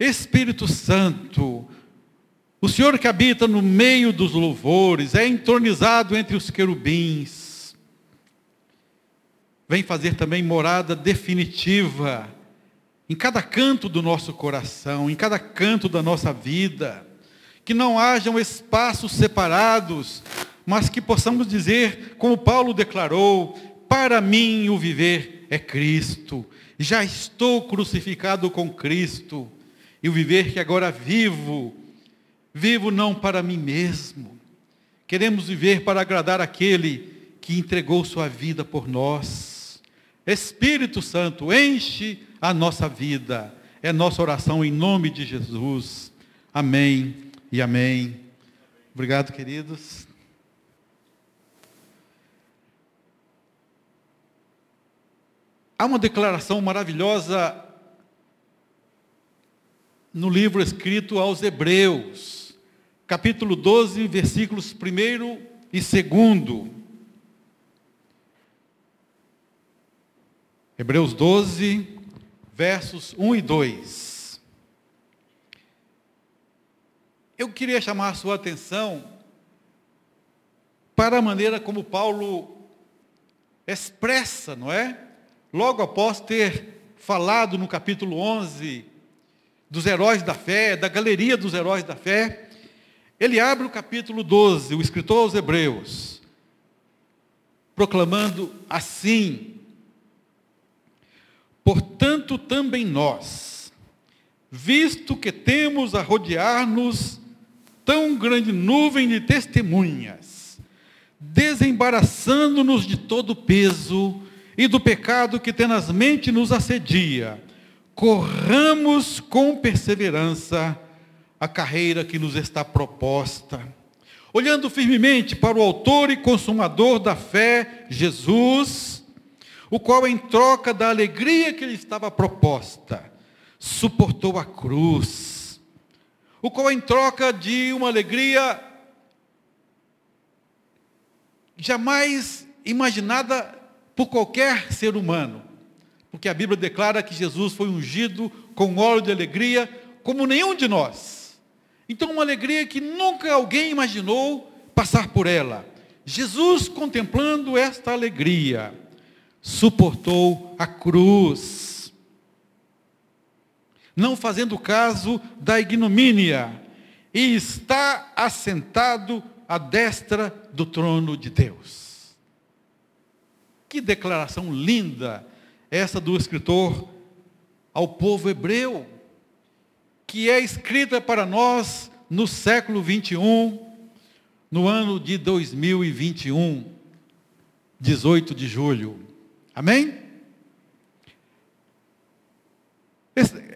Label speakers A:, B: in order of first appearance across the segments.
A: Espírito Santo, o Senhor que habita no meio dos louvores, é entronizado entre os querubins, vem fazer também morada definitiva em cada canto do nosso coração, em cada canto da nossa vida, que não hajam espaços separados, mas que possamos dizer, como Paulo declarou, para mim o viver é Cristo, já estou crucificado com Cristo, e o viver que agora vivo, vivo não para mim mesmo, queremos viver para agradar aquele que entregou sua vida por nós. Espírito Santo, enche a nossa vida. É nossa oração em nome de Jesus. Amém e amém. Obrigado, queridos. Há uma declaração maravilhosa no livro escrito aos Hebreus, capítulo 12, versículos 1 e 2. Hebreus 12, versos 1 e 2. Eu queria chamar a sua atenção para a maneira como Paulo expressa, não é? Logo após ter falado no capítulo 11 dos heróis da fé, da galeria dos heróis da fé, ele abre o capítulo 12, o escritor aos Hebreus, proclamando assim: Portanto, também nós, visto que temos a rodear-nos tão grande nuvem de testemunhas, desembaraçando-nos de todo o peso e do pecado que tenazmente nos assedia, corramos com perseverança a carreira que nos está proposta, olhando firmemente para o autor e consumador da fé, Jesus, o qual, em troca da alegria que lhe estava proposta, suportou a cruz, o qual, em troca de uma alegria jamais imaginada por qualquer ser humano, porque a Bíblia declara que Jesus foi ungido com óleo de alegria, como nenhum de nós. Então, uma alegria que nunca alguém imaginou passar por ela. Jesus contemplando esta alegria suportou a cruz, não fazendo caso da ignomínia, e está assentado à destra do trono de Deus. Que declaração linda essa do escritor ao povo hebreu, que é escrita para nós no século 21, no ano de 2021, 18 de julho. Amém?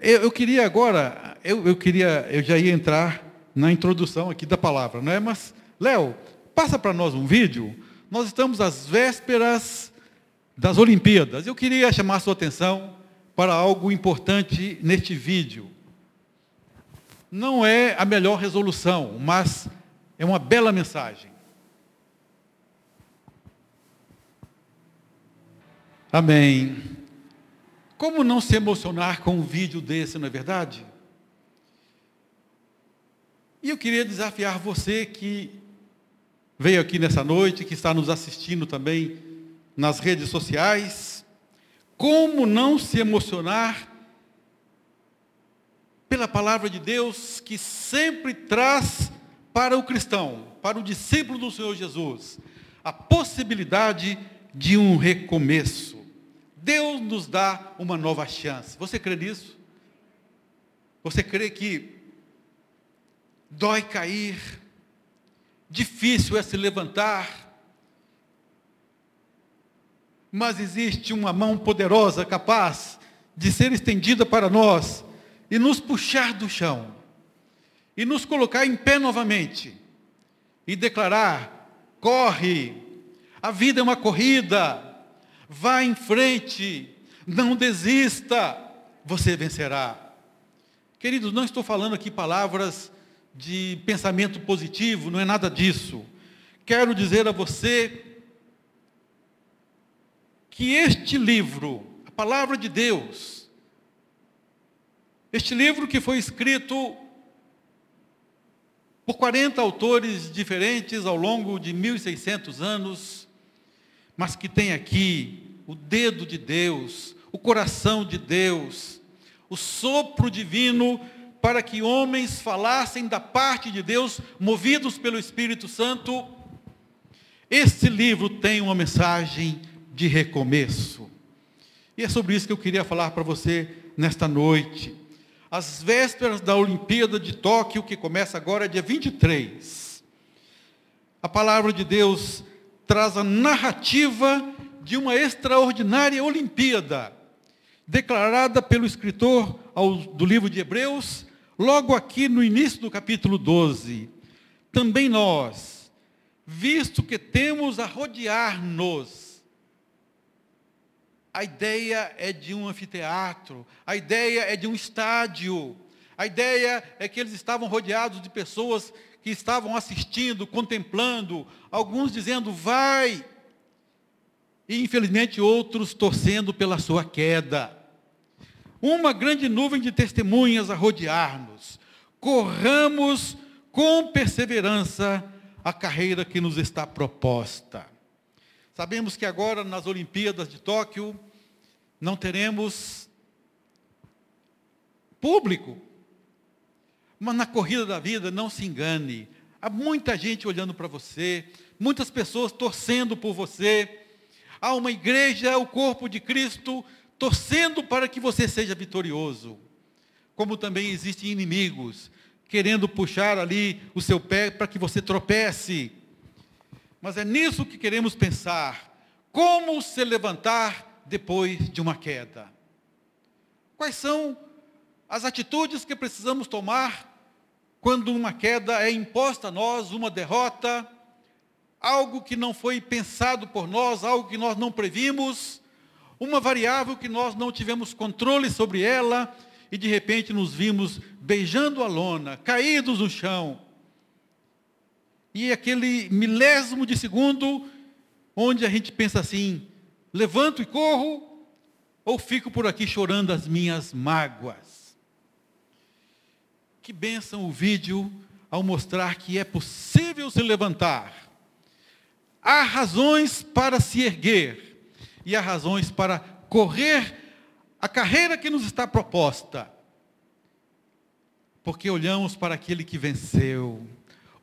A: Eu, queria agora, eu, eu queria, eu já ia entrar na introdução aqui da palavra, não é? Mas, Léo, passa para nós um vídeo. Nós estamos às vésperas das Olimpíadas. Eu queria chamar sua atenção para algo importante neste vídeo. Não é a melhor resolução, mas é uma bela mensagem. Amém. Como não se emocionar com um vídeo desse, não é verdade? E eu queria desafiar você que veio aqui nessa noite, que está nos assistindo também nas redes sociais, como não se emocionar pela palavra de Deus que sempre traz para o cristão, para o discípulo do Senhor Jesus, a possibilidade de um recomeço. Deus nos dá uma nova chance. Você crê nisso? Você crê que dói cair, difícil é se levantar, mas existe uma mão poderosa capaz de ser estendida para nós e nos puxar do chão e nos colocar em pé novamente e declarar: corre, a vida é uma corrida, Vá em frente, não desista, você vencerá. Queridos, não estou falando aqui palavras de pensamento positivo, não é nada disso. Quero dizer a você que este livro, a palavra de Deus, Este livro que foi escrito por 40 autores diferentes ao longo de 1600 anos, mas que tem aqui o dedo de Deus, o coração de Deus, o sopro divino para que homens falassem da parte de Deus, movidos pelo Espírito Santo. Este livro tem uma mensagem de recomeço. E é sobre isso que eu queria falar para você nesta noite. As vésperas da Olimpíada de Tóquio, que começa agora dia 23. A palavra de Deus traz a narrativa de uma extraordinária Olimpíada, declarada pelo escritor do livro de Hebreus, Logo aqui no início do capítulo 12, também nós, visto que temos a rodear-nos, a ideia é de um anfiteatro, a ideia é de um estádio, a ideia é que eles estavam rodeados de pessoas que estavam assistindo, contemplando, alguns dizendo, vai, e infelizmente outros torcendo pela sua queda uma grande nuvem de testemunhas a rodear-nos. Corramos com perseverança a carreira que nos está proposta. Sabemos que agora nas Olimpíadas de Tóquio não teremos público. Mas na corrida da vida, não se engane. Há muita gente olhando para você, muitas pessoas torcendo por você. Há uma igreja, o corpo de Cristo, torcendo para que você seja vitorioso. Como também existem inimigos querendo puxar ali o seu pé para que você tropece. Mas é nisso que queremos pensar. Como se levantar depois de uma queda? Quais são as atitudes que precisamos tomar quando uma queda é imposta a nós, uma derrota, algo que não foi pensado por nós, algo que nós não previmos? uma variável que nós não tivemos controle sobre ela e de repente nos vimos beijando a lona, caídos no chão. E aquele milésimo de segundo onde a gente pensa assim: levanto e corro ou fico por aqui chorando as minhas mágoas. Que benção o vídeo ao mostrar que é possível se levantar. Há razões para se erguer e há razões para correr a carreira que nos está proposta. Porque olhamos para aquele que venceu,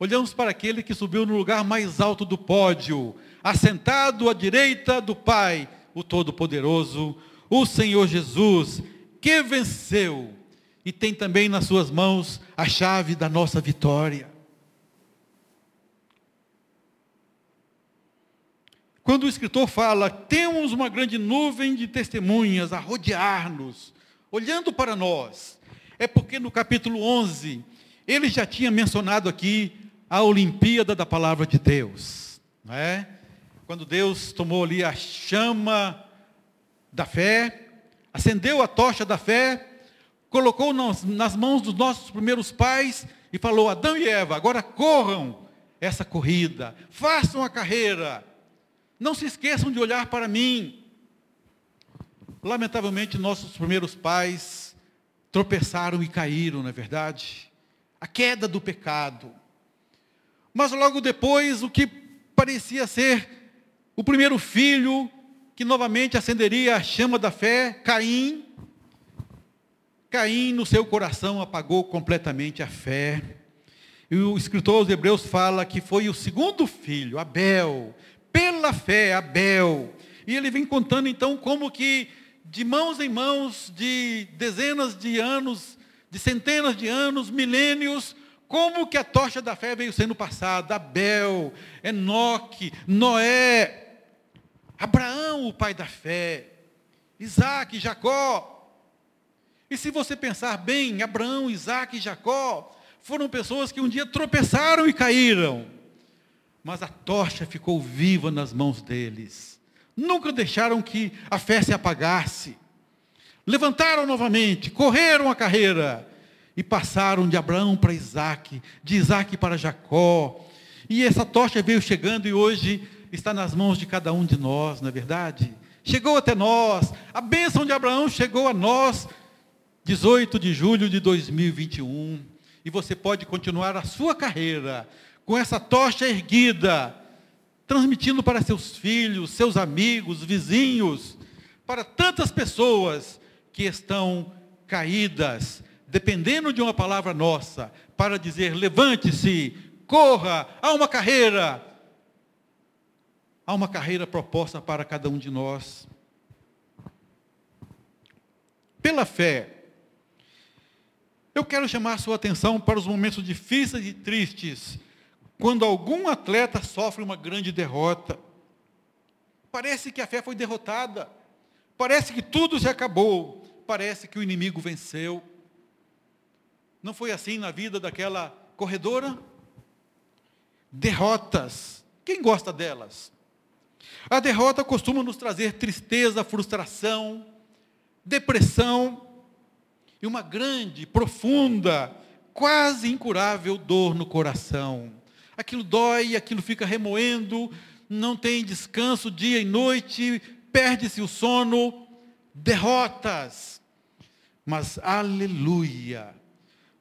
A: olhamos para aquele que subiu no lugar mais alto do pódio, assentado à direita do Pai, o Todo-Poderoso, o Senhor Jesus, que venceu e tem também nas suas mãos a chave da nossa vitória. Quando o escritor fala, temos uma grande nuvem de testemunhas a rodear-nos, olhando para nós, é porque no capítulo 11, ele já tinha mencionado aqui a Olimpíada da Palavra de Deus. Não é? Quando Deus tomou ali a chama da fé, acendeu a tocha da fé, colocou nas, mãos dos nossos primeiros pais e falou: Adão e Eva, agora corram essa corrida, façam a carreira não se esqueçam de olhar para mim. Lamentavelmente, nossos primeiros pais tropeçaram e caíram, não é verdade? A queda do pecado. Mas logo depois, o que parecia ser o primeiro filho, que novamente acenderia a chama da fé, Caim, Caim, no seu coração, apagou completamente a fé. E o escritor aos Hebreus fala que foi o segundo filho, Abel, pela fé, Abel. E ele vem contando então como que de mãos em mãos, de dezenas de anos, de centenas de anos, milênios, como que a tocha da fé veio sendo passada. Abel, Enoque, Noé, Abraão, o pai da fé, Isaac, Jacó. E se você pensar bem, Abraão, Isaac e Jacó foram pessoas que um dia tropeçaram e caíram mas a tocha ficou viva nas mãos deles. Nunca deixaram que a fé se apagasse. Levantaram novamente, correram a carreira e passaram de Abraão para Isaac, de Isaac para Jacó. E essa tocha veio chegando e hoje está nas mãos de cada um de nós, não é verdade? Chegou até nós, a bênção de Abraão chegou a nós 18 de julho de 2021, e você pode continuar a sua carreira com essa tocha erguida, transmitindo para seus filhos, seus amigos, vizinhos, para tantas pessoas que estão caídas, dependendo de uma palavra nossa, para dizer: levante-se, corra, há uma carreira. Há uma carreira proposta para cada um de nós. Pela fé, eu quero chamar sua atenção para os momentos difíceis e tristes, quando algum atleta sofre uma grande derrota. Parece que a fé foi derrotada. Parece que tudo se acabou. Parece que o inimigo venceu. Não foi assim na vida daquela corredora? Derrotas. Quem gosta delas? A derrota costuma nos trazer tristeza, frustração, depressão e uma grande, profunda, quase incurável dor no coração. Aquilo dói, aquilo fica remoendo, não tem descanso dia e noite, perde-se o sono, derrotas. Mas aleluia!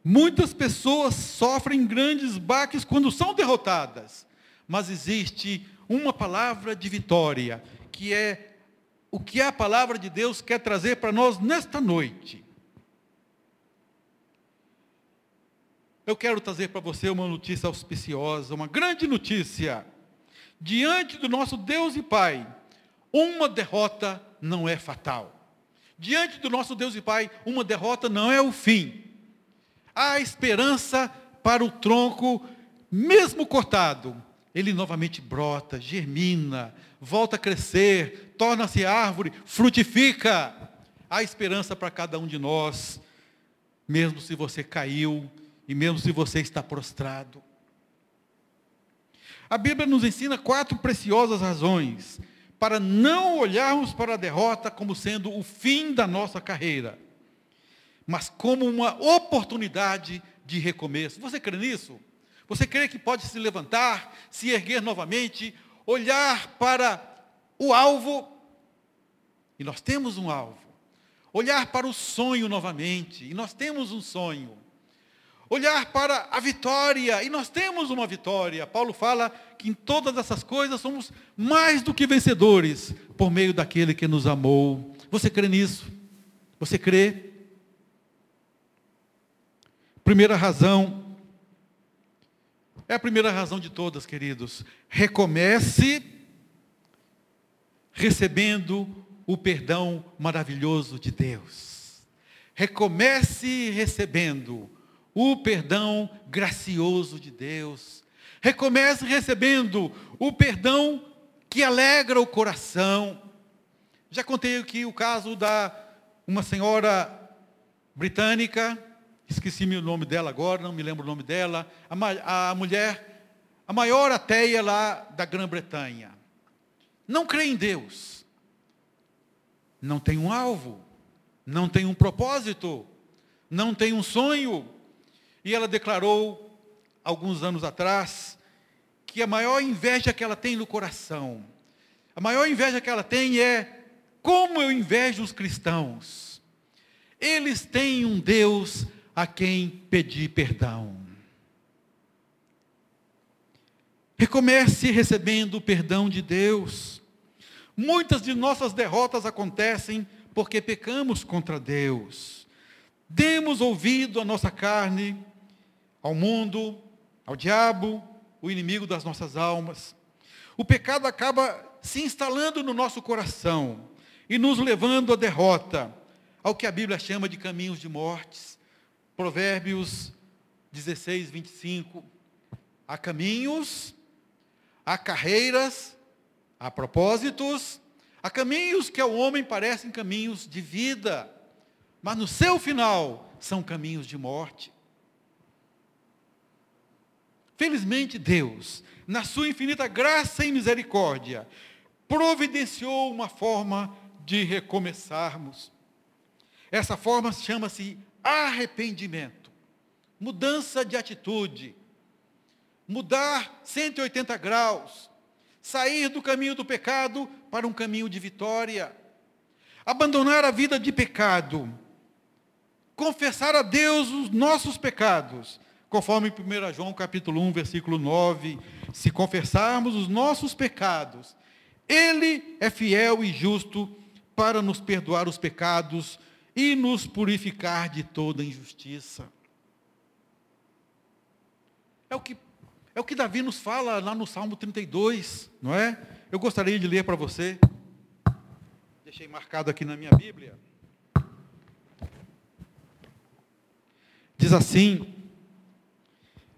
A: Muitas pessoas sofrem grandes baques quando são derrotadas, mas existe uma palavra de vitória, que é o que a palavra de Deus quer trazer para nós nesta noite. Eu quero trazer para você uma notícia auspiciosa, uma grande notícia. Diante do nosso Deus e Pai, uma derrota não é fatal. Diante do nosso Deus e Pai, uma derrota não é o fim. Há esperança para o tronco, mesmo cortado. Ele novamente brota, germina, volta a crescer, torna-se árvore, frutifica. Há esperança para cada um de nós, mesmo se você caiu e mesmo se você está prostrado. A Bíblia nos ensina quatro preciosas razões para não olharmos para a derrota como sendo o fim da nossa carreira, mas como uma oportunidade de recomeço. Você crê nisso? Você crê que pode se levantar, se erguer novamente, olhar para o alvo? E nós temos um alvo. Olhar para o sonho novamente, e nós temos um sonho olhar para a vitória, e nós temos uma vitória. Paulo fala que em todas essas coisas somos mais do que vencedores por meio daquele que nos amou. Você crê nisso? Você crê? Primeira razão, é a primeira razão de todas, queridos. Recomece recebendo o perdão maravilhoso de Deus. Recomece recebendo o perdão gracioso de Deus. Recomece recebendo o perdão que alegra o coração. Já contei aqui o caso da uma senhora britânica, esqueci o nome dela agora, não me lembro o nome dela, a, a mulher, a maior ateia lá da Grã-Bretanha. Não crê em Deus. Não tem um alvo, não tem um propósito, não tem um sonho, e ela declarou, alguns anos atrás, que a maior inveja que ela tem no coração, a maior inveja que ela tem é como eu invejo os cristãos. Eles têm um Deus a quem pedir perdão. Recomece recebendo o perdão de Deus. Muitas de nossas derrotas acontecem porque pecamos contra Deus. Demos ouvido à nossa carne, ao mundo, ao diabo, o inimigo das nossas almas. O pecado acaba se instalando no nosso coração e nos levando à derrota, ao que a Bíblia chama de caminhos de mortes. Provérbios 16, 25. Há caminhos, há carreiras, há propósitos, há caminhos que ao homem parecem caminhos de vida, mas no seu final são caminhos de morte. Felizmente, Deus, na sua infinita graça e misericórdia, providenciou uma forma de recomeçarmos. Essa forma chama-se arrependimento, mudança de atitude, mudar 180 graus, sair do caminho do pecado para um caminho de vitória, abandonar a vida de pecado, confessar a Deus os nossos pecados, conforme 1 João capítulo 1, versículo 9, se confessarmos os nossos pecados, ele é fiel e justo para nos perdoar os pecados e nos purificar de toda injustiça. É o que é o que Davi nos fala lá no Salmo 32, não é? Eu gostaria de ler para você. Deixei marcado aqui na minha Bíblia. Diz assim: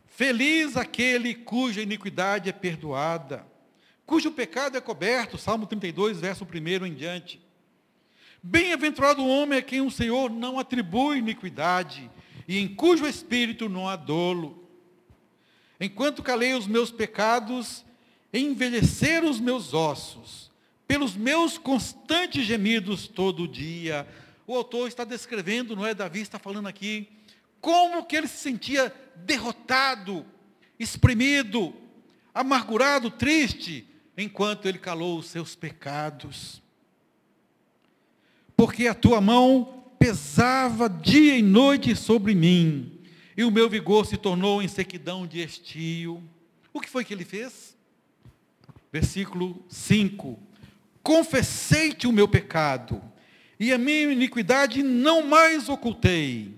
A: Feliz aquele cuja iniquidade é perdoada, cujo pecado é coberto, Salmo 32, verso 1 em diante. Bem-aventurado o homem a quem o Senhor não atribui iniquidade, e em cujo espírito não há dolo. Enquanto calei os meus pecados, envelheceram os meus ossos, pelos meus constantes gemidos todo dia. O autor está descrevendo, não é? Davi está falando aqui, como que ele se sentia derrotado, exprimido, amargurado, triste, enquanto ele calou os seus pecados. Porque a tua mão pesava dia e noite sobre mim, e o meu vigor se tornou em sequidão de estio. O que foi que ele fez? Versículo 5: Confessei-te o meu pecado, e a minha iniquidade não mais ocultei.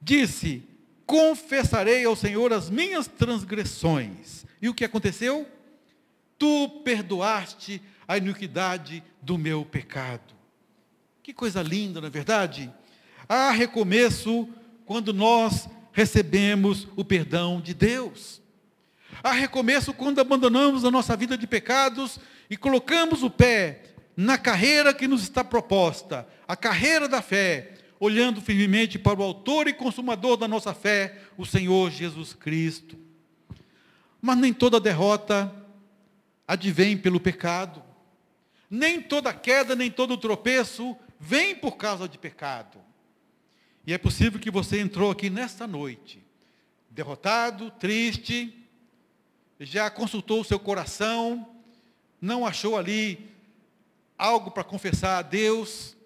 A: Disse: Confessarei ao Senhor as minhas transgressões. E o que aconteceu? Tu perdoaste a iniquidade do meu pecado. Que coisa linda, não é verdade? Há recomeço quando nós recebemos o perdão de Deus. Há recomeço quando abandonamos a nossa vida de pecados e colocamos o pé na carreira que nos está proposta, a carreira da fé, olhando firmemente para o autor e consumador da nossa fé, o Senhor Jesus Cristo. Mas nem toda derrota advém pelo pecado. Nem toda queda, nem todo tropeço vem por causa de pecado. E é possível que você entrou aqui nesta noite, derrotado, triste, já consultou o seu coração, não achou ali algo para confessar a Deus.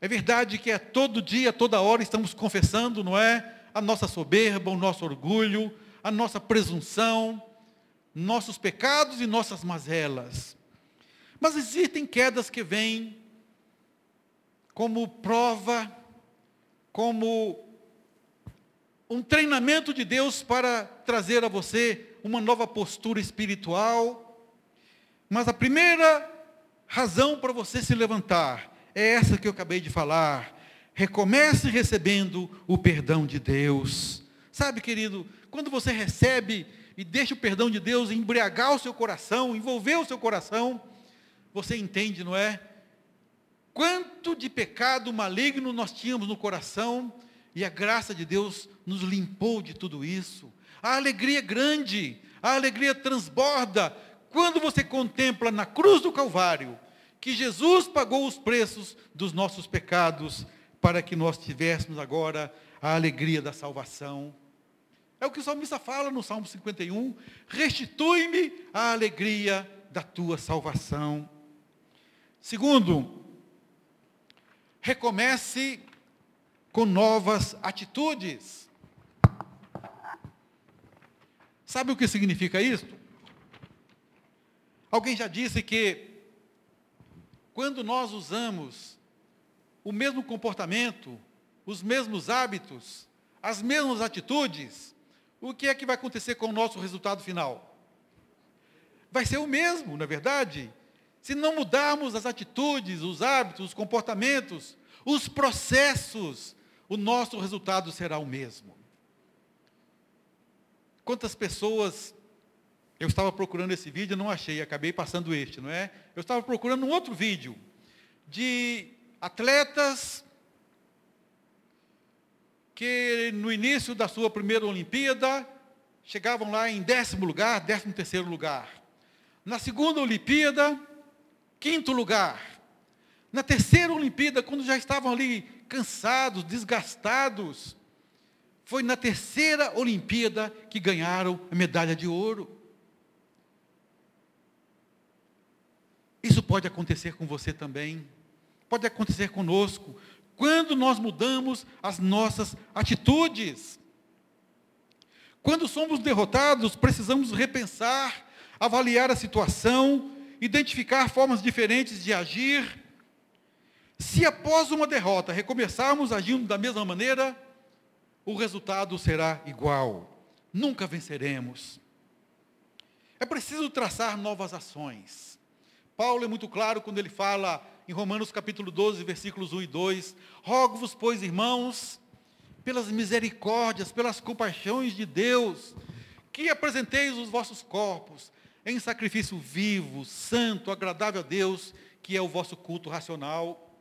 A: É verdade que é todo dia, toda hora estamos confessando, não é? A nossa soberba, o nosso orgulho, a nossa presunção, nossos pecados e nossas mazelas. Mas existem quedas que vêm como prova, como um treinamento de Deus para trazer a você uma nova postura espiritual. Mas a primeira razão para você se levantar é essa que eu acabei de falar. Recomece recebendo o perdão de Deus. Sabe, querido, quando você recebe e deixa o perdão de Deus embriagar o seu coração, envolver o seu coração, você entende, não é? Quanto de pecado maligno nós tínhamos no coração e a graça de Deus nos limpou de tudo isso. A alegria é grande, a alegria transborda quando você contempla na cruz do Calvário que Jesus pagou os preços dos nossos pecados para que nós tivéssemos agora a alegria da salvação. É o que o salmista fala no Salmo 51. Restitui-me a alegria da tua salvação. Segundo, recomece com novas atitudes. Sabe o que significa isso? Alguém já disse que quando nós usamos o mesmo comportamento, os mesmos hábitos, as mesmas atitudes, o que é que vai acontecer com o nosso resultado final? Vai ser o mesmo, na é verdade? Se não mudarmos as atitudes, os hábitos, os comportamentos, os processos, o nosso resultado será o mesmo. Quantas pessoas eu estava procurando esse vídeo, não achei, acabei passando este, não é? Eu estava procurando um outro vídeo de atletas que no início da sua primeira Olimpíada chegavam lá em décimo lugar, décimo terceiro lugar. Na segunda Olimpíada, quinto lugar. Na terceira Olimpíada, quando já estavam ali cansados, desgastados, foi na terceira Olimpíada que ganharam a medalha de ouro. Isso pode acontecer com você também. Pode acontecer conosco. quando nós mudamos as nossas atitudes. Quando somos derrotados, precisamos repensar, avaliar a situação, identificar formas diferentes de agir. Se após uma derrota recomeçarmos agindo da mesma maneira, o resultado será igual. Nunca venceremos. É preciso traçar novas ações. Paulo é muito claro quando ele fala em Romanos capítulo 12, versículos 1 e 2: Rogo-vos, pois, irmãos, pelas misericórdias, pelas compaixões de Deus, que apresenteis os vossos corpos em sacrifício vivo, santo, agradável a Deus, que é o vosso culto racional.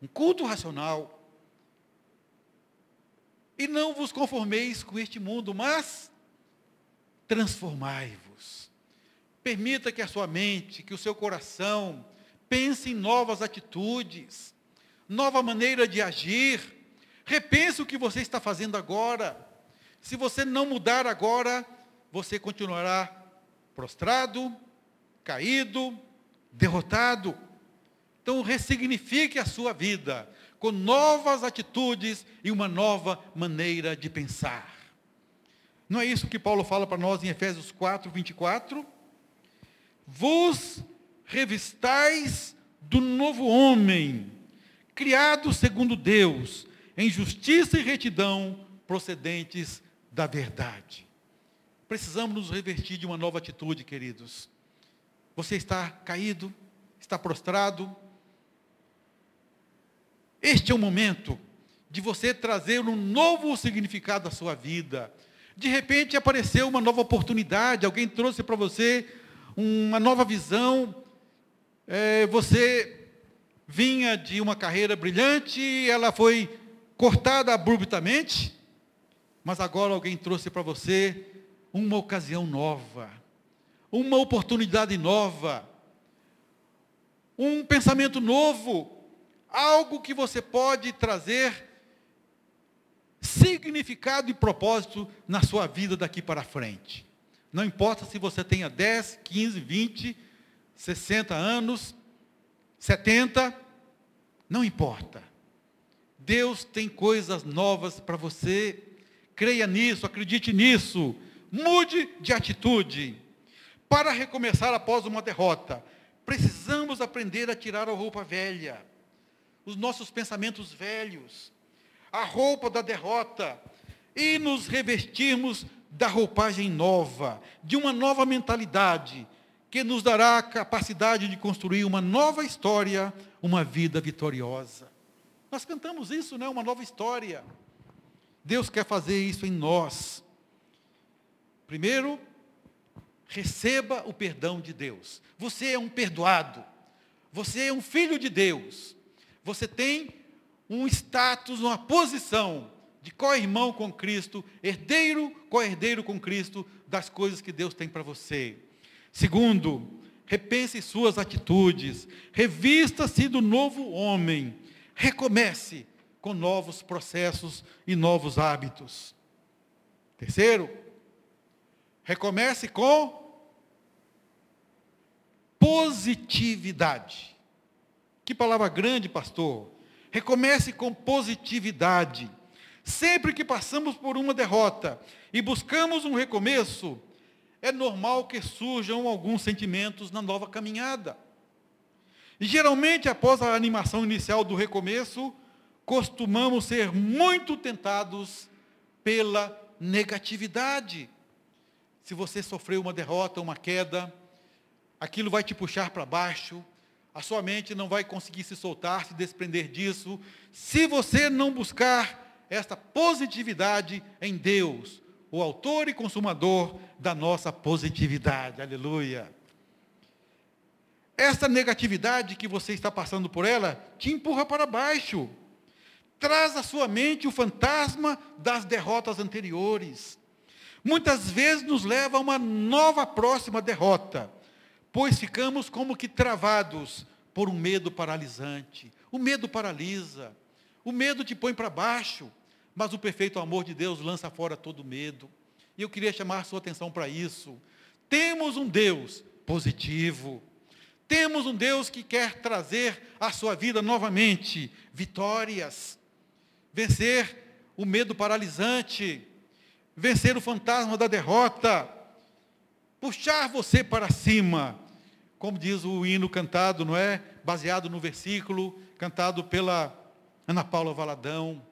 A: Um culto racional. E não vos conformeis com este mundo, mas transformai-vos Permita que a sua mente, que o seu coração pense em novas atitudes, nova maneira de agir. Repense o que você está fazendo agora. Se você não mudar agora, você continuará prostrado, caído, derrotado. Então, ressignifique a sua vida com novas atitudes e uma nova maneira de pensar. Não é isso que Paulo fala para nós em Efésios 4, 24? vos revistais do novo homem, criado segundo Deus, em justiça e retidão procedentes da verdade. Precisamos nos revestir de uma nova atitude, queridos. Você está caído, está prostrado. Este é o momento de você trazer um novo significado à sua vida. De repente apareceu uma nova oportunidade, alguém trouxe para você uma nova visão. É, você vinha de uma carreira brilhante, ela foi cortada abruptamente, mas agora alguém trouxe para você uma ocasião nova, uma oportunidade nova, um pensamento novo, algo que você pode trazer significado e propósito na sua vida daqui para frente. Não importa se você tenha 10, 15, 20, 60 anos, 70, não importa. Deus tem coisas novas para você. Creia nisso, acredite nisso. Mude de atitude. Para recomeçar após uma derrota, precisamos aprender a tirar a roupa velha, os nossos pensamentos velhos, a roupa da derrota, e nos revestirmos da roupagem nova, de uma nova mentalidade, que nos dará a capacidade de construir uma nova história, uma vida vitoriosa. Nós cantamos isso, né? Uma nova história. Deus quer fazer isso em nós. Primeiro, receba o perdão de Deus. Você é um perdoado. Você é um filho de Deus. Você tem um status, uma posição de co-irmão com Cristo, herdeiro, co-herdeiro com Cristo das coisas que Deus tem para você. Segundo, repense suas atitudes, revista-se do novo homem, recomece com novos processos e novos hábitos. Terceiro, recomece com positividade. Que palavra grande, pastor. Recomece com positividade. Sempre que passamos por uma derrota e buscamos um recomeço, é normal que surjam alguns sentimentos na nova caminhada. E geralmente, após a animação inicial do recomeço, costumamos ser muito tentados pela negatividade. Se você sofreu uma derrota, uma queda, aquilo vai te puxar para baixo, a sua mente não vai conseguir se soltar, se desprender disso, se você não buscar esta positividade em Deus, o autor e consumador da nossa positividade. Aleluia. Essa negatividade que você está passando por ela te empurra para baixo. Traz à sua mente o fantasma das derrotas anteriores. Muitas vezes nos leva a uma nova próxima derrota, pois ficamos como que travados por um medo paralisante. O medo paralisa. O medo te põe para baixo, mas o perfeito amor de Deus lança fora todo medo. E eu queria chamar a sua atenção para isso. Temos um Deus positivo. Temos um Deus que quer trazer à sua vida novamente vitórias, vencer o medo paralisante, vencer o fantasma da derrota, puxar você para cima, como diz o hino cantado, não é? Baseado no versículo cantado pela Ana Paula Valadão.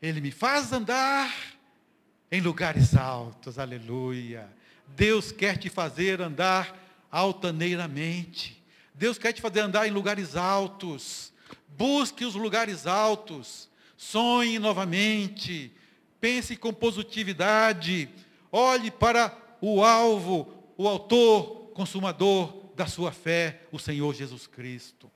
A: Ele me faz andar em lugares altos, aleluia. Deus quer te fazer andar altaneiramente. Deus quer te fazer andar em lugares altos. Busque os lugares altos. Sonhe novamente. Pense com positividade. Olhe para o alvo, o autor, consumador da sua fé, o Senhor Jesus Cristo.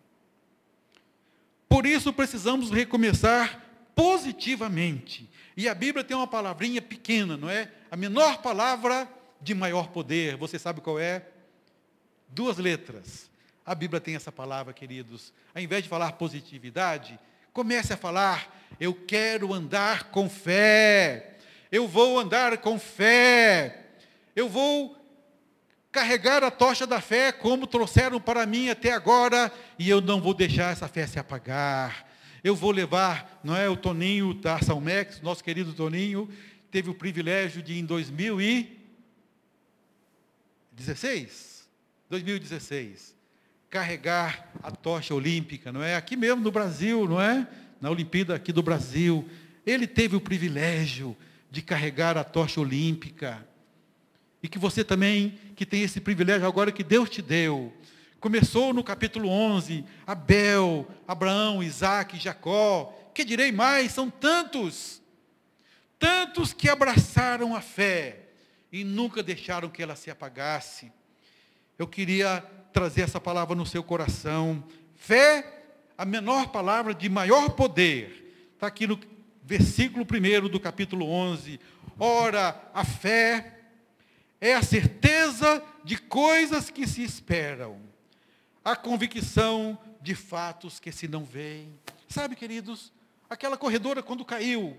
A: Por isso precisamos recomeçar positivamente. E a Bíblia tem uma palavrinha pequena, não é? A menor palavra de maior poder. Você sabe qual é? Duas letras. A Bíblia tem essa palavra, queridos. Ao invés de falar positividade, comece a falar: eu quero andar com fé. Eu vou andar com fé. Eu vou carregar a tocha da fé como trouxeram para mim até agora, e eu não vou deixar essa fé se apagar. Eu vou levar, não é o Toninho da Salmex, nosso querido Toninho, teve o privilégio de em 2016, 2016, carregar a tocha olímpica, não é? Aqui mesmo no Brasil, não é? Na Olimpíada aqui do Brasil, ele teve o privilégio de carregar a tocha olímpica. E que você também, que tem esse privilégio agora que Deus te deu. Começou no capítulo 11, Abel, Abraão, Isaac, Jacó. Que direi mais? São tantos. Tantos que abraçaram a fé e nunca deixaram que ela se apagasse. Eu queria trazer essa palavra no seu coração. Fé, a menor palavra de maior poder. Está aqui no versículo 1 do capítulo 11. Ora, a fé é a certeza de coisas que se esperam, a convicção de fatos que se não veem. Sabe, queridos, aquela corredora quando caiu,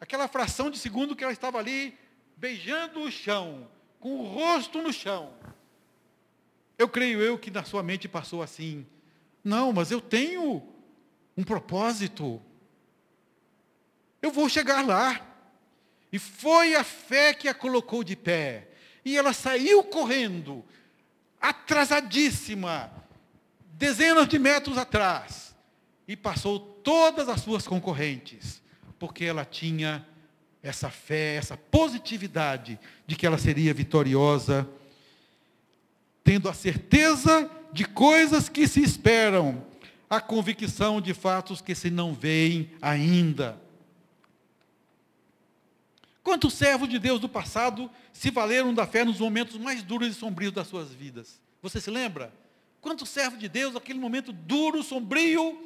A: aquela fração de segundo que ela estava ali beijando o chão, com o rosto no chão. Eu creio eu que na sua mente passou assim: não, mas eu tenho um propósito. Eu vou chegar lá. E foi a fé que a colocou de pé. E ela saiu correndo, atrasadíssima, dezenas de metros atrás, e passou todas as suas concorrentes, porque ela tinha essa fé, essa positividade de que ela seria vitoriosa, tendo a certeza de coisas que se esperam, a convicção de fatos que se não veem ainda. Quantos servos de Deus do passado se valeram da fé nos momentos mais duros e sombrios das suas vidas? Você se lembra? Quantos servos de Deus, naquele momento duro, sombrio,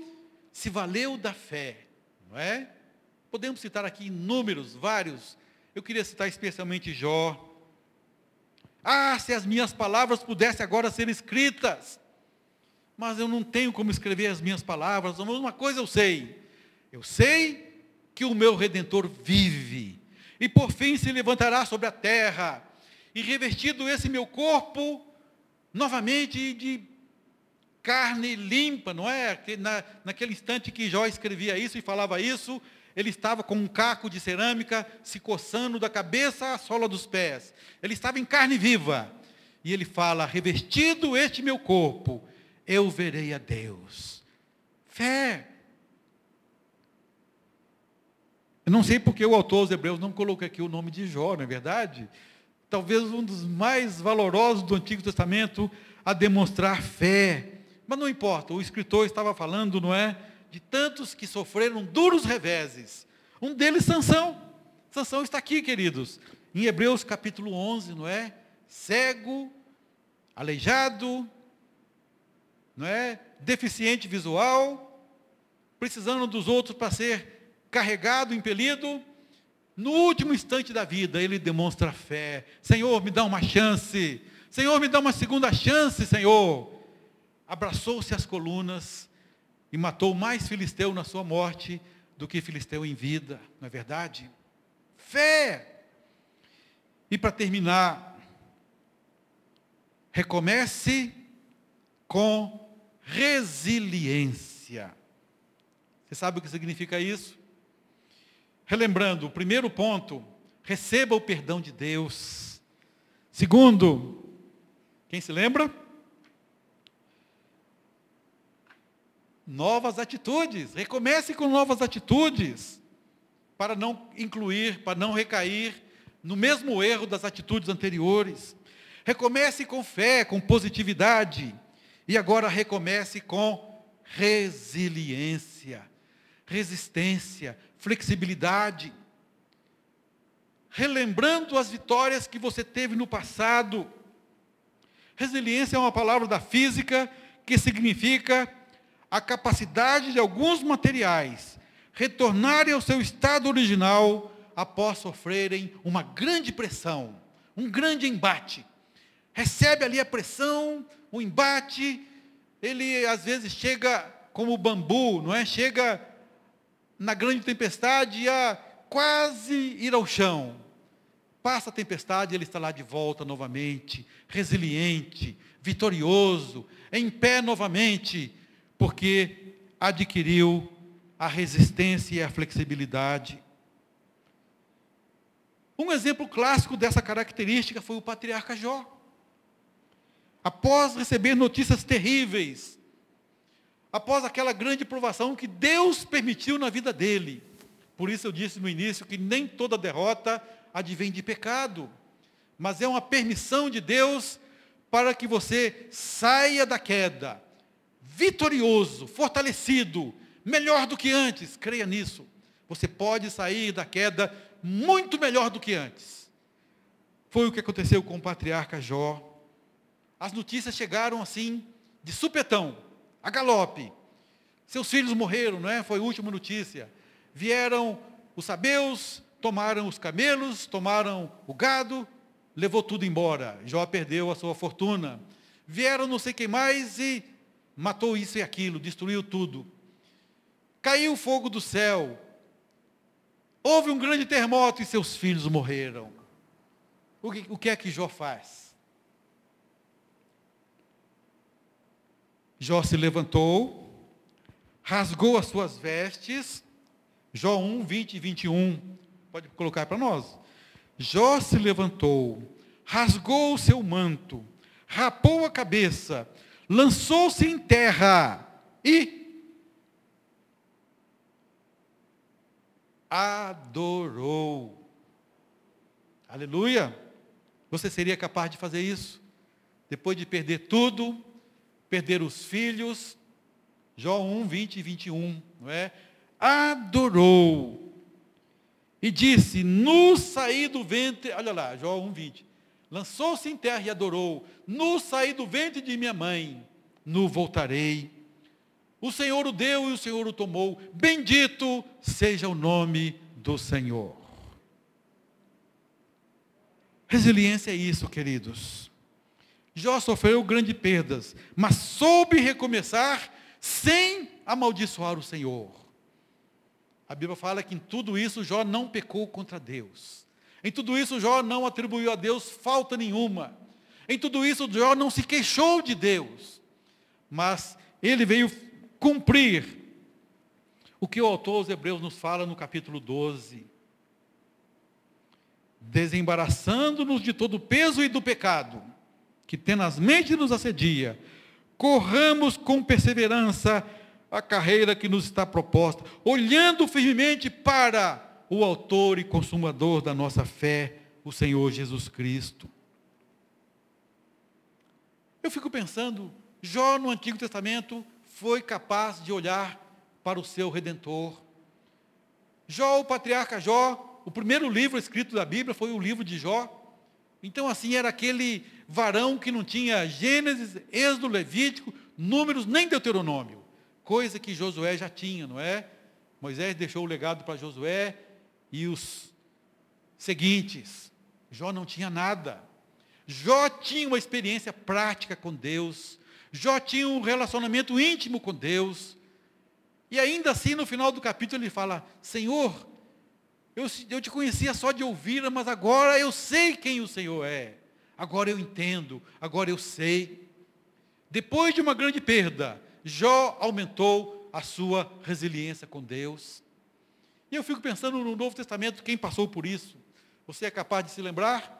A: se valeu da fé? Não é? Podemos citar aqui inúmeros, vários. Eu queria citar especialmente Jó. Ah, se as minhas palavras pudessem agora ser escritas. Mas eu não tenho como escrever as minhas palavras. Mas uma coisa eu sei. Eu sei que o meu redentor vive e por fim se levantará sobre a terra, e revestido esse meu corpo, novamente de carne limpa, não é? Na, naquele instante que Jó escrevia isso e falava isso, ele estava com um caco de cerâmica se coçando da cabeça à sola dos pés. Ele estava em carne viva. E ele fala: revestido este meu corpo, eu verei a Deus. Fé. Eu não sei porque o autor dos Hebreus não colocou aqui o nome de Jó, não é verdade? Talvez um dos mais valorosos do Antigo Testamento a demonstrar fé. Mas não importa, o escritor estava falando, não é? De tantos que sofreram duros reveses. Um deles, Sansão. Sansão está aqui, queridos. Em Hebreus capítulo 11, não é? Cego, aleijado, não é? Deficiente visual, precisando dos outros para ser carregado, impelido, no último instante da vida, ele demonstra fé. Senhor, me dá uma chance. Senhor, me dá uma segunda chance, Senhor. Abraçou-se às colunas e matou mais filisteu na sua morte do que filisteu em vida, não é verdade? Fé. E para terminar, recomece com resiliência. Você sabe o que significa isso? Relembrando, o primeiro ponto, receba o perdão de Deus. Segundo, quem se lembra? Novas atitudes. Recomece com novas atitudes. Para não incluir, para não recair no mesmo erro das atitudes anteriores. Recomece com fé, com positividade. E agora recomece com resiliência, resistência, flexibilidade. Relembrando as vitórias que você teve no passado. Resiliência é uma palavra da física que significa a capacidade de alguns materiais retornarem ao seu estado original após sofrerem uma grande pressão, um grande embate. Recebe ali a pressão, o embate, ele às vezes chega como bambu, não é? Chega na grande tempestade a quase ir ao chão. Passa a tempestade, ele está lá de volta novamente, resiliente, vitorioso, em pé novamente, porque adquiriu a resistência e a flexibilidade. Um exemplo clássico dessa característica foi o patriarca Jó. Após receber notícias terríveis, após aquela grande provação que Deus permitiu na vida dele. Por isso eu disse no início que nem toda derrota advém de pecado, mas é uma permissão de Deus para que você saia da queda vitorioso, fortalecido, melhor do que antes. Creia nisso. Você pode sair da queda muito melhor do que antes. Foi o que aconteceu com o patriarca Jó. As notícias chegaram assim, de supetão, a galope. Seus filhos morreram, não é? Foi a última notícia. Vieram os sabeus, tomaram os camelos, tomaram o gado, levou tudo embora. Jó perdeu a sua fortuna. Vieram não sei quem mais e matou isso e aquilo, destruiu tudo. Caiu fogo do céu, Houve um grande terremoto e seus filhos morreram. O que, o que é que Jó faz? Jó se levantou, rasgou as suas vestes. Jó 1, 20 e 21. Pode colocar para nós. Jó se levantou, rasgou o seu manto, rapou a cabeça, lançou-se em terra e adorou. Aleluia! Você seria capaz de fazer isso? Depois de perder tudo, perder os filhos, Jó 1, 20 e 21, não é? Adorou. E disse: No saí do ventre, olha lá, Jó 1, 20. Lançou-se em terra e adorou. No saí do ventre de minha mãe, no voltarei o Senhor o deu e o Senhor o tomou. Bendito seja o nome do Senhor. Resiliência é isso, queridos. Jó sofreu grandes perdas, mas soube recomeçar sem amaldiçoar o Senhor. A Bíblia fala que em tudo isso Jó não pecou contra Deus. Em tudo isso Jó não atribuiu a Deus falta nenhuma. Em tudo isso Jó não se queixou de Deus. Mas ele veio cumprir o que o autor aos Hebreus nos fala no capítulo 12. Desembaraçando-nos de todo o peso e do pecado, que tenazmente nos assedia, corramos com perseverança a carreira que nos está proposta, olhando firmemente para o autor e consumador da nossa fé, o Senhor Jesus Cristo. Eu fico pensando, Jó no Antigo Testamento foi capaz de olhar para o seu redentor. Jó, o patriarca Jó, o primeiro livro escrito da Bíblia foi o livro de Jó. Então, assim, era aquele varão que não tinha Gênesis, Êxodo, Levítico, Números, nem Deuteronômio. Coisa que Josué já tinha, não é? Moisés deixou o legado para Josué e os seguintes. Jó não tinha nada. Jó tinha uma experiência prática com Deus. Jó tinha um relacionamento íntimo com Deus. E ainda assim, no final do capítulo, ele fala: Senhor, eu, eu te conhecia só de ouvir, mas agora eu sei quem o Senhor é. Agora eu entendo, agora eu sei. Depois de uma grande perda, Jó aumentou a sua resiliência com Deus. E eu fico pensando no Novo Testamento, quem passou por isso? Você é capaz de se lembrar?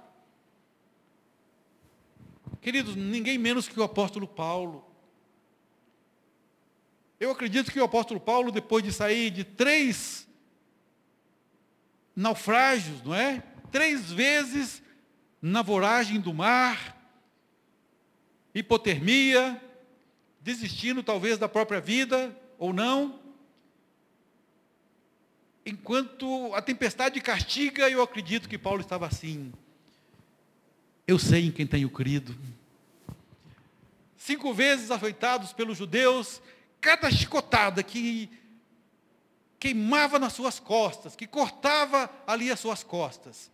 A: Queridos, ninguém menos que o apóstolo Paulo. Eu acredito que o apóstolo Paulo, depois de sair de três naufrágios, não é? Três vezes na voragem do mar, hipotermia, desistindo talvez da própria vida, ou não. Enquanto a tempestade castiga, eu acredito que Paulo estava assim. Eu sei em quem tenho crido. Cinco vezes afeitados pelos judeus, cada chicotada que queimava nas suas costas, que cortava ali as suas costas.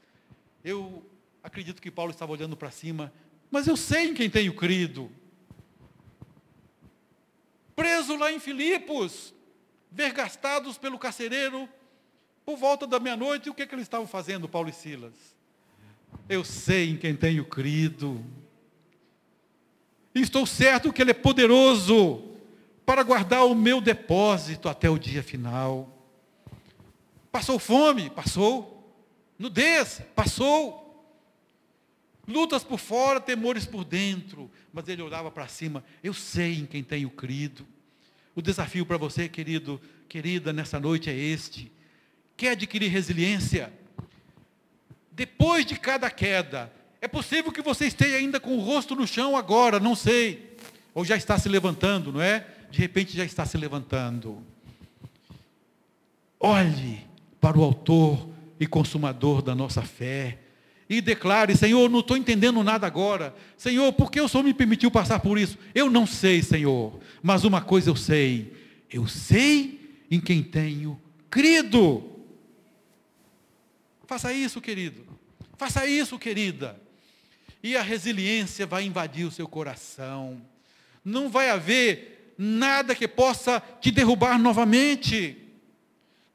A: Eu acredito que Paulo estava olhando para cima, mas eu sei em quem tenho crido. Preso lá em Filipos, vergastados pelo carcereiro, por volta da meia-noite, o que, é que eles estavam fazendo, Paulo e Silas? Eu sei em quem tenho crido. Estou certo que Ele é poderoso para guardar o meu depósito até o dia final. Passou fome? Passou. Nudez? Passou. Lutas por fora, temores por dentro. Mas ele olhava para cima. Eu sei em quem tenho crido. O desafio para você, querido, querida, nessa noite é este. Quer adquirir resiliência? Depois de cada queda, é possível que você esteja ainda com o rosto no chão agora, não sei. Ou já está se levantando, não é? De repente já está se levantando. Olhe para o autor e consumador da nossa fé. E declare, Senhor, não estou entendendo nada agora. Senhor, por que o Senhor me permitiu passar por isso? Eu não sei, Senhor. Mas uma coisa eu sei. Eu sei em quem tenho crido. Faça isso, querido. Faça isso, querida. E a resiliência vai invadir o seu coração. Não vai haver nada que possa te derrubar novamente.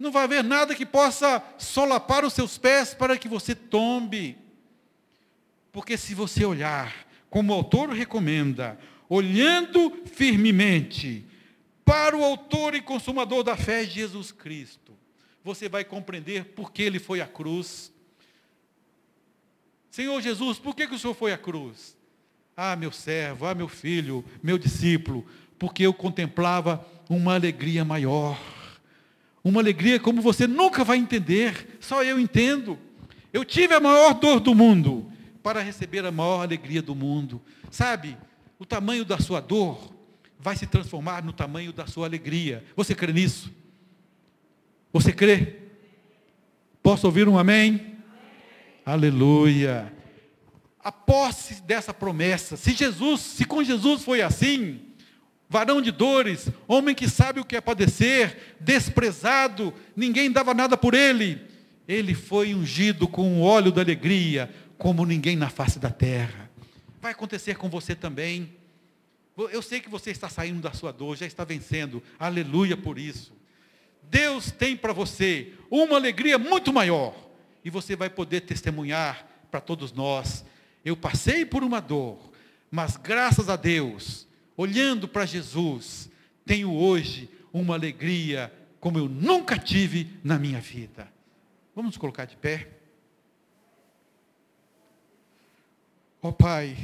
A: Não vai haver nada que possa solapar os seus pés para que você tombe. Porque se você olhar, como o autor recomenda, olhando firmemente para o autor e consumador da fé, Jesus Cristo, você vai compreender por que ele foi à cruz. Senhor Jesus, por que, que o Senhor foi à cruz? Ah, meu servo, ah, meu filho, meu discípulo, porque eu contemplava uma alegria maior uma alegria como você nunca vai entender, só eu entendo. Eu tive a maior dor do mundo para receber a maior alegria do mundo. Sabe, o tamanho da sua dor vai se transformar no tamanho da sua alegria. Você crê nisso? Você crê? Posso ouvir um amém? amém. Aleluia. A posse dessa promessa, se Jesus, se com Jesus foi assim, varão de dores, homem que sabe o que é padecer, desprezado, ninguém dava nada por ele. Ele foi ungido com o óleo da alegria, como ninguém na face da terra. Vai acontecer com você também. Eu sei que você está saindo da sua dor, já está vencendo. Aleluia por isso. Deus tem para você uma alegria muito maior. E você vai poder testemunhar para todos nós. Eu passei por uma dor, mas graças a Deus, olhando para Jesus, tenho hoje uma alegria como eu nunca tive na minha vida. Vamos nos colocar de pé. Ó oh, Pai,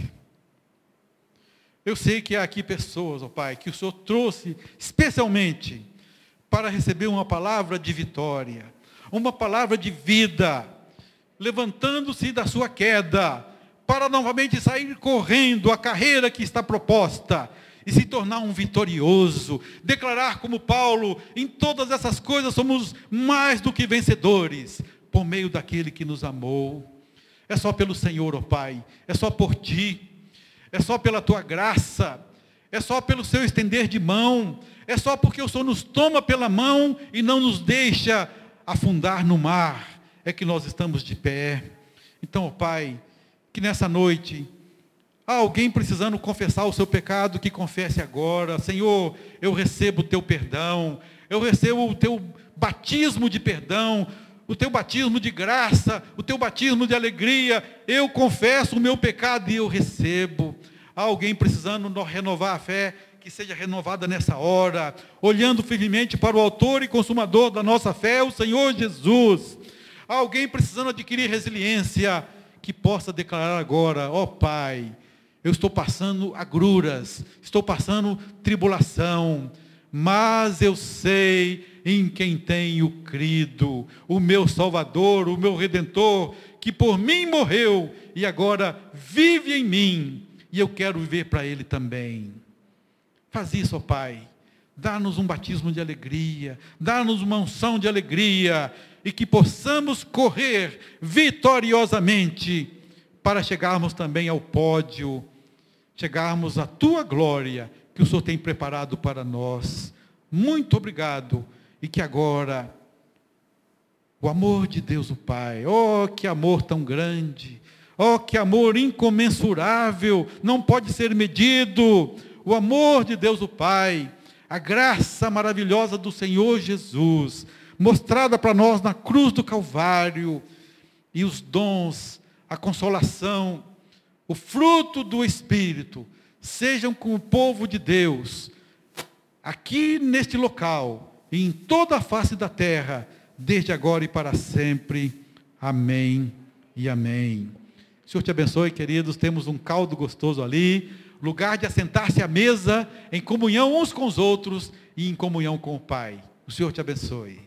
A: eu sei que há aqui pessoas, ó oh, Pai, que o Senhor trouxe especialmente para receber uma palavra de vitória, uma palavra de vida, levantando-se da sua queda, para novamente sair correndo a carreira que está proposta, e se tornar um vitorioso, declarar como Paulo, em todas essas coisas somos mais do que vencedores, por meio daquele que nos amou. É só pelo Senhor, ó oh Pai, é só por ti, é só pela tua graça, é só pelo seu estender de mão, é só porque o Senhor nos toma pela mão e não nos deixa afundar no mar, é que nós estamos de pé. Então, ó oh Pai, que nessa noite Há alguém precisando confessar o seu pecado, que confesse agora. Senhor, eu recebo o teu perdão, eu recebo o teu batismo de perdão, o teu batismo de graça, o teu batismo de alegria. Eu confesso o meu pecado e eu recebo. Há alguém precisando renovar a fé, que seja renovada nessa hora, olhando firmemente para o autor e consumador da nossa fé, o Senhor Jesus. Há alguém precisando adquirir resiliência, que possa declarar agora: ó oh, Pai, eu estou passando agruras, estou passando tribulação, mas eu sei em quem tenho crido, o meu Salvador, o meu Redentor, que por mim morreu e agora vive em mim, e eu quero viver para Ele também. Faz isso, ó Pai. Dá-nos um batismo de alegria, dá-nos uma unção de alegria, e que possamos correr vitoriosamente para chegarmos também ao pódio, chegarmos à tua glória que o Senhor tem preparado para nós. Muito obrigado e que agora o amor de Deus o Pai, oh que amor tão grande, oh que amor incomensurável, não pode ser medido. O amor de Deus o Pai, a graça maravilhosa do Senhor Jesus, mostrada para nós na cruz do Calvário, e os dons, a consolação, o fruto do Espírito, sejam com o povo de Deus, aqui neste local e em toda a face da terra, desde agora e para sempre. Amém e amém. O Senhor te abençoe, queridos. Temos um caldo gostoso ali, lugar de assentar-se à mesa em comunhão uns com os outros e em comunhão com o Pai. O Senhor te abençoe.